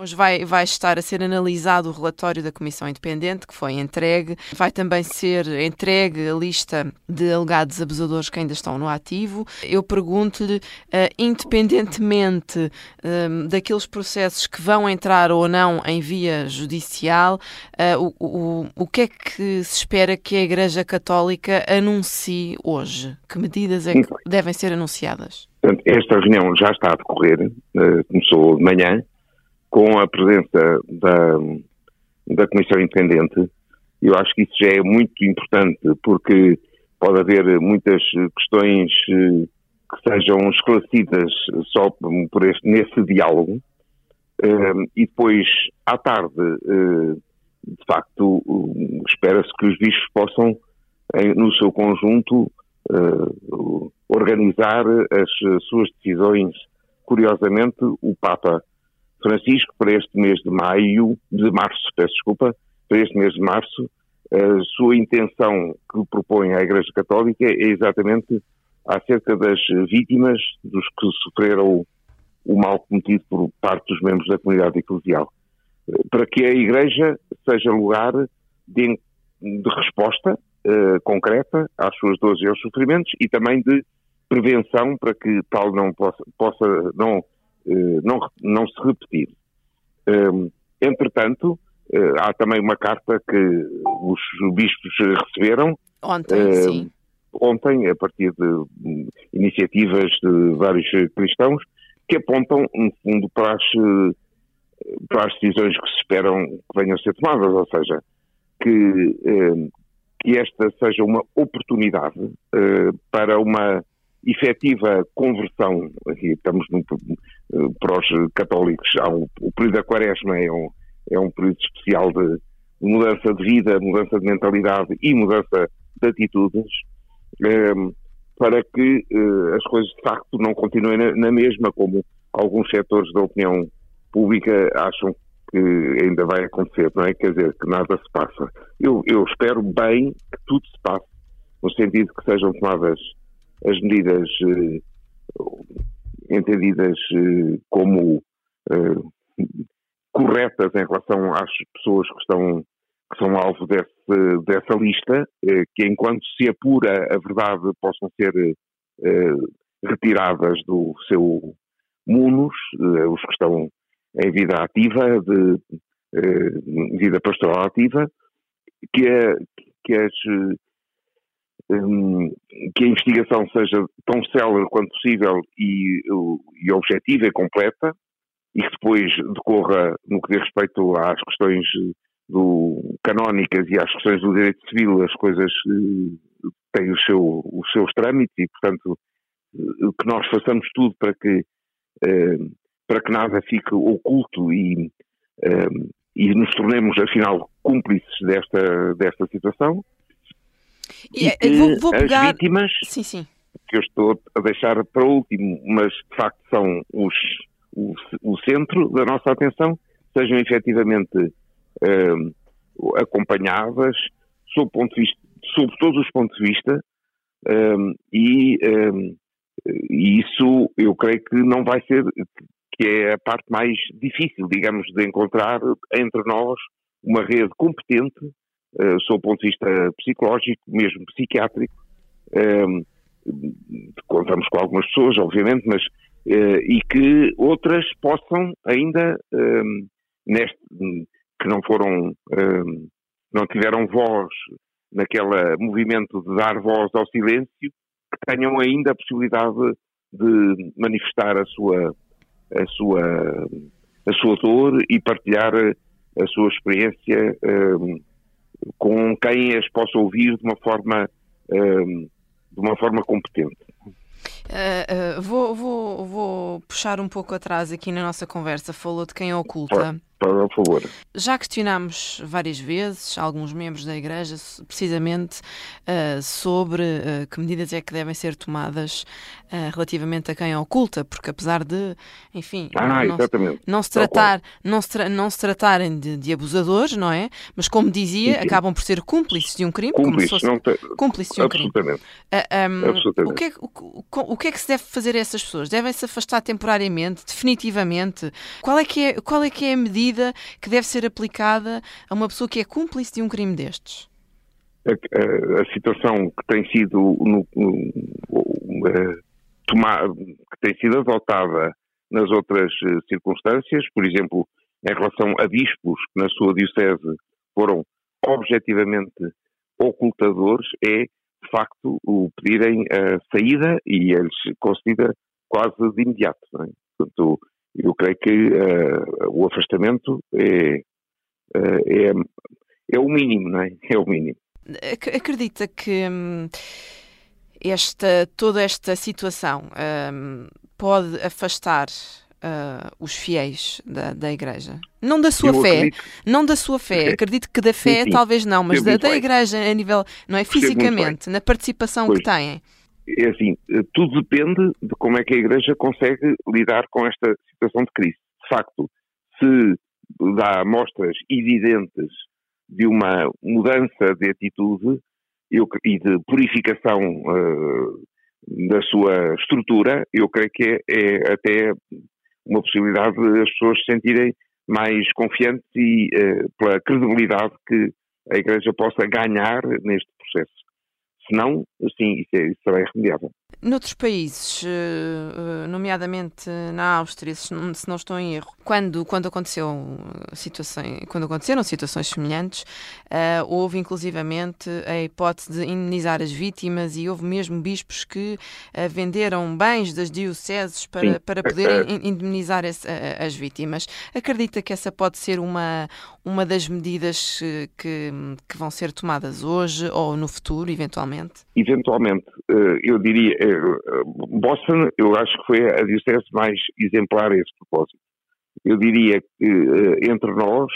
Hoje vai, vai estar a ser analisado o relatório da Comissão Independente, que foi entregue. Vai também ser entregue a lista de alegados abusadores que ainda estão no ativo. Eu pergunto-lhe, uh, independentemente uh, daqueles processos que vão entrar ou não em via judicial, uh, o, o, o que é que se espera que a Igreja Católica anuncie hoje? Que medidas é que devem ser anunciadas? Esta reunião já está a decorrer, começou de manhã com a presença da, da Comissão Independente, eu acho que isso já é muito importante, porque pode haver muitas questões eh, que sejam esclarecidas só por este, nesse diálogo, eh, e depois, à tarde, eh, de facto, espera-se que os bispos possam, no seu conjunto, organizar as suas decisões. Curiosamente, o Papa Francisco, para este mês de maio, de março, peço desculpa, para este mês de março, a sua intenção que propõe à Igreja Católica é exatamente acerca das vítimas, dos que sofreram o mal cometido por parte dos membros da comunidade eclesial. Para que a Igreja seja lugar de, de resposta uh, concreta às suas dores e aos sofrimentos e também de prevenção para que tal não possa, possa não não, não se repetir. Ehm, entretanto, eh, há também uma carta que os bispos receberam. Ontem, ehm, sim. Ontem, a partir de hum, iniciativas de vários cristãos, que apontam, no fundo, para as, para as decisões que se esperam que venham a ser tomadas, ou seja, que, ehm, que esta seja uma oportunidade para uma efetiva conversão, aqui estamos eh, para os católicos, um, o período da quaresma é um, é um período especial de mudança de vida, mudança de mentalidade e mudança de atitudes, um, para que uh, as coisas de facto não continuem na, na, mesma, como alguns setores da opinião pública acham que ainda vai acontecer, não é? Quer dizer, que nada se passa. Eu, eu espero bem que tudo se passe, no sentido que sejam tomadas as medidas eh, entendidas eh, como eh, corretas em relação às pessoas que estão que são alvo desse, dessa lista, que enquanto se apura a verdade possam ser retiradas do seu munus, os que estão em vida ativa, de vida pastoral ativa, que, que as um, que a investigação seja tão célere quanto possível e, e objetiva e completa, e que depois decorra, no que diz respeito às questões do, canónicas e às questões do direito civil, as coisas uh, têm o seu, os seus trâmites e, portanto, uh, que nós façamos tudo para que, para que nada fique oculto e, e nos tornemos, afinal, cúmplices desta, desta situação e, e é, vou, vou pegar... as vítimas, sim, sim. que eu estou a deixar para último, mas de facto são os, o, o centro da nossa atenção, sejam efetivamente uh, acompanhadas sob, ponto de vista, sob todos os pontos de vista um, e, um, e isso eu creio que não vai ser, que é a parte mais difícil, digamos, de encontrar entre nós uma rede competente uh, sob o ponto de vista psicológico, mesmo psiquiátrico. Um, ehm, contamos com algumas pessoas, obviamente, mas uh, e que outras possam ainda um, ehm, neste que não foram um, ehm, não tiveram voz naquele movimento de dar voz ao silêncio, que tenham ainda a possibilidade de manifestar a sua a sua a sua dor e partilhar a sua experiência um, com quem as possa ouvir de uma forma, um, de uma forma competente. Uh, uh, vou, vou, vou puxar um pouco atrás aqui na nossa conversa. Falou de quem oculta. Para o favor. Já questionámos várias vezes alguns membros da Igreja, precisamente uh, sobre uh, que medidas é que devem ser tomadas uh, relativamente a quem oculta, porque apesar de, enfim, ah, não, não, se tratar, não se, tra não se tratarem de, de, abusadores, não é? Mas como dizia, sim, sim. acabam por ser cúmplices de um crime, cúmplices, como se fosse cúmplices de um absolutamente. crime. Um, absolutamente. O que, é, o, o que é que se deve fazer a essas pessoas? Devem se afastar temporariamente, definitivamente? Qual é que é, qual é que é a medida que deve ser aplicada a uma pessoa que é cúmplice de um crime destes? A, a, a situação que tem sido no, no, tomar, que tem sido adotada nas outras eh, circunstâncias, por exemplo, em relação a bispos que na sua diocese foram objetivamente ocultadores, é de facto o pedirem a saída e eles concedida quase de imediato. É? Portanto, eu creio que uh, o afastamento é, uh, é, é o mínimo, não é? É o mínimo. Acredita que hum, esta, toda esta situação hum, pode afastar uh, os fiéis da, da Igreja? Não da sua eu fé, acredito. não da sua fé. É. Acredito que da fé sim, sim. talvez não, mas da, da, Igreja a nível, não é? Fisicamente, na participação pois. que têm é assim, tudo depende de como é que a Igreja consegue lidar com esta situação de crise. De facto, se dá mostras evidentes de uma mudança de atitude e de purificação uh, da sua estrutura, eu creio que é, é, até uma possibilidade de as pessoas se sentirem mais confiantes e uh, pela credibilidade que a Igreja possa ganhar neste processo. Se não, sim, isso, é, isso será irremediável. Noutros países, eh, eh, nomeadamente na Áustria, se não estou em erro, quando, quando, aconteceu situações, quando aconteceram situações semelhantes, uh, houve inclusivamente a hipótese de indemnizar as vítimas e houve mesmo bispos que uh, venderam bens das dioceses para, para poderem indemnizar esse, uh, as vítimas. Acredita que essa pode ser uma, uma das medidas que, que vão ser tomadas hoje ou no futuro, eventualmente? Eventualmente, eu diria Boston, eu acho que foi a diocese mais exemplar a esse propósito. Eu diria que eh, entre nós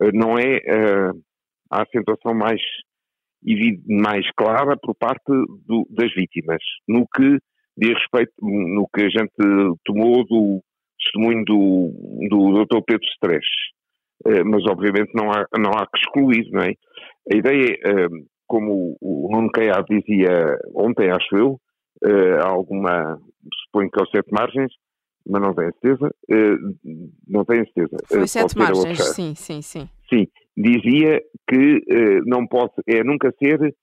eh, não é eh, a acentuação mais, mais clara por parte do, das vítimas, no que diz respeito, no que a gente tomou do testemunho do, do Dr. Pedro Stress. Mas obviamente não há, não há que excluir, não é? A ideia, como o Nuno Caiado dizia ontem, acho eu, uh, alguma, suponho que é sete margens, mas não tenho certeza, uh, não tenho certeza. Foi uh, sete margens, sim, sim, sim. Sim, dizia que não pode, é nunca ser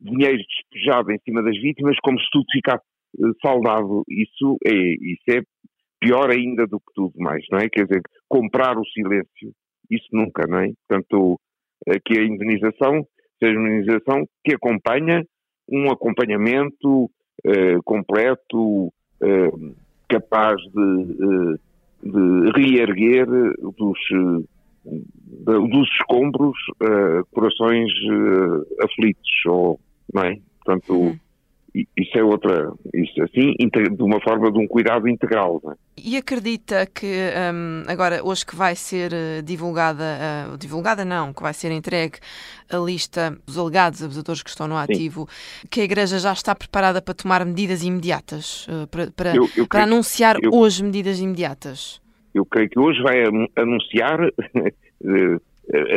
dinheiro despejado em cima das vítimas como se tudo ficasse saudável. Isso é, isso é pior ainda do que tudo mais, não é? Quer dizer, comprar o silêncio, isso nunca, não é? Portanto, que a indenização seja uma indenização que acompanha um acompanhamento uh, completo, uh, capaz de, uh, de reerguer dos, dos escombros corações aflitos, ou, não é? Portanto, uhum isso é outra, isso assim, de uma forma de um cuidado integral. É? E acredita que um, agora, hoje que vai ser eh, divulgada, uh, divulgada não, que vai ser entregue a lista dos alegados abusadores que estão no ativo, Sim. que a Igreja já está preparada para tomar medidas imediatas, uh, para, para, eu, eu para creio, anunciar eu, hoje medidas imediatas? Eu creio que hoje vai anunciar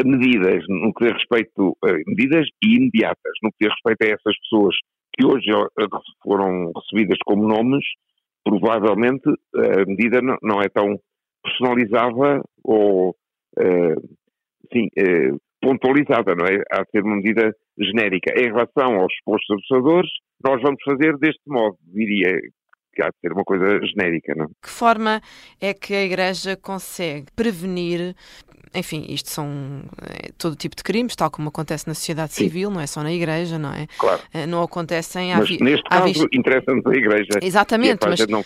medidas no que diz respeito medidas imediatas, no que diz respeito a essas pessoas que hoje foram recebidas como nomes, provavelmente a medida não é tão personalizada ou sim, pontualizada, não é? Há de ser uma medida genérica. Em relação aos postos abusadores, nós vamos fazer deste modo, diria que há de ser uma coisa genérica, não? Que forma é que a Igreja consegue prevenir enfim, isto são é, todo tipo de crimes, tal como acontece na sociedade Sim. civil, não é só na igreja, não é? Claro. Não acontecem à Mas neste caso vista... interessa-nos a igreja. Exatamente, é mas, tema,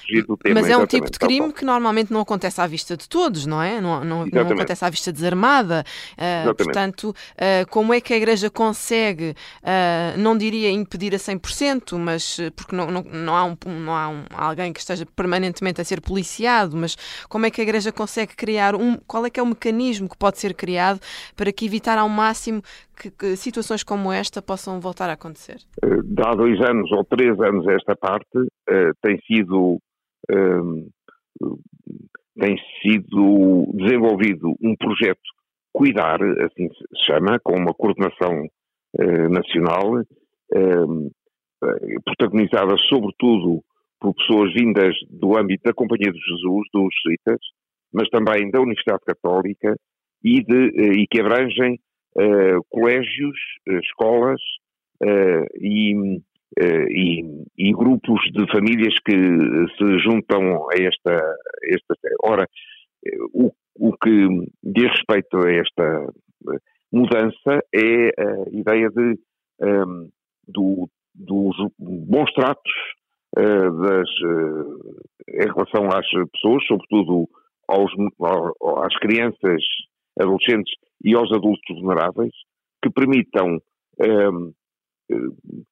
mas é um tipo de crime que normalmente não acontece à vista de todos, não é? Não, não, não acontece à vista desarmada. Uh, portanto, uh, como é que a igreja consegue, uh, não diria impedir a 100%, mas porque não, não, não há, um, não há um, alguém que esteja permanentemente a ser policiado, mas como é que a igreja consegue criar um, qual é que é o mecanismo que pode ser criado para que evitar ao máximo que, que situações como esta possam voltar a acontecer? Uh, há dois anos ou três anos esta parte uh, tem sido uh, tem sido desenvolvido um projeto Cuidar, assim se chama, com uma coordenação nacional, protagonizada sobretudo por pessoas vindas do âmbito da Companhia de Jesus, dos jesuítas, mas também da Universidade Católica e, de, eh, e que abrangem uh, colégios, eh, escolas uh, e, e, e, grupos de famílias que se juntam a esta. esta ora, o, o que diz respeito a esta mudança é a ideia de, um, do, dos bons tratos das, em relação às pessoas, sobretudo aos, às crianças, adolescentes e aos adultos vulneráveis, que permitam um, ehm,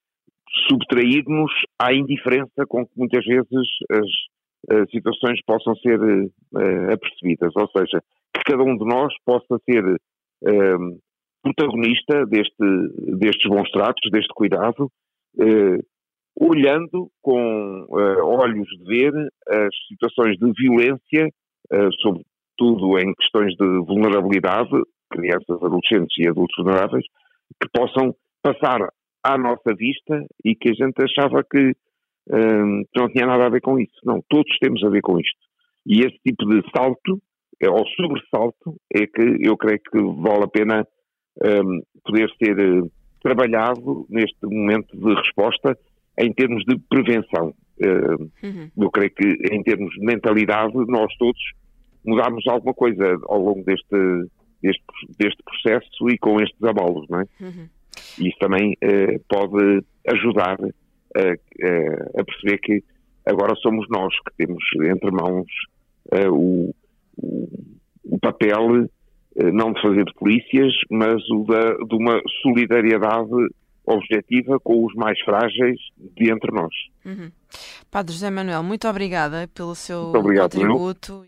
subtrair-nos à indiferença com que muitas vezes as, as situações possam ser uh, apercebidas. Ou seja, que cada um de nós possa ser um, protagonista deste, destes bons tratos, deste cuidado, uh, olhando com uh, olhos de ver as situações de violência eh, sobretudo em questões de vulnerabilidade, crianças, adolescentes e adultos vulneráveis, que possam passar à nossa vista e que a gente achava que um, não tinha nada a ver com isso. Não, todos temos a ver com isto. E esse tipo de salto, é, ou sobressalto, é que eu creio que vale a pena um, poder ser uh, trabalhado neste momento de resposta em termos de prevenção. Uh, uhum. Eu creio que em termos de mentalidade, nós todos mudarmos alguma coisa ao longo deste, deste, deste processo e com estes abalos, não é? Uhum. E isso também uh, pode ajudar a, a, perceber que agora somos nós que temos entre mãos uh, o, o, o, papel uh, não de fazer de polícias, mas o da, de uma solidariedade objetiva com os mais frágeis de entre nós. Uhum. Padre José Manuel, muito obrigada pelo seu obrigado, contributo. Meu.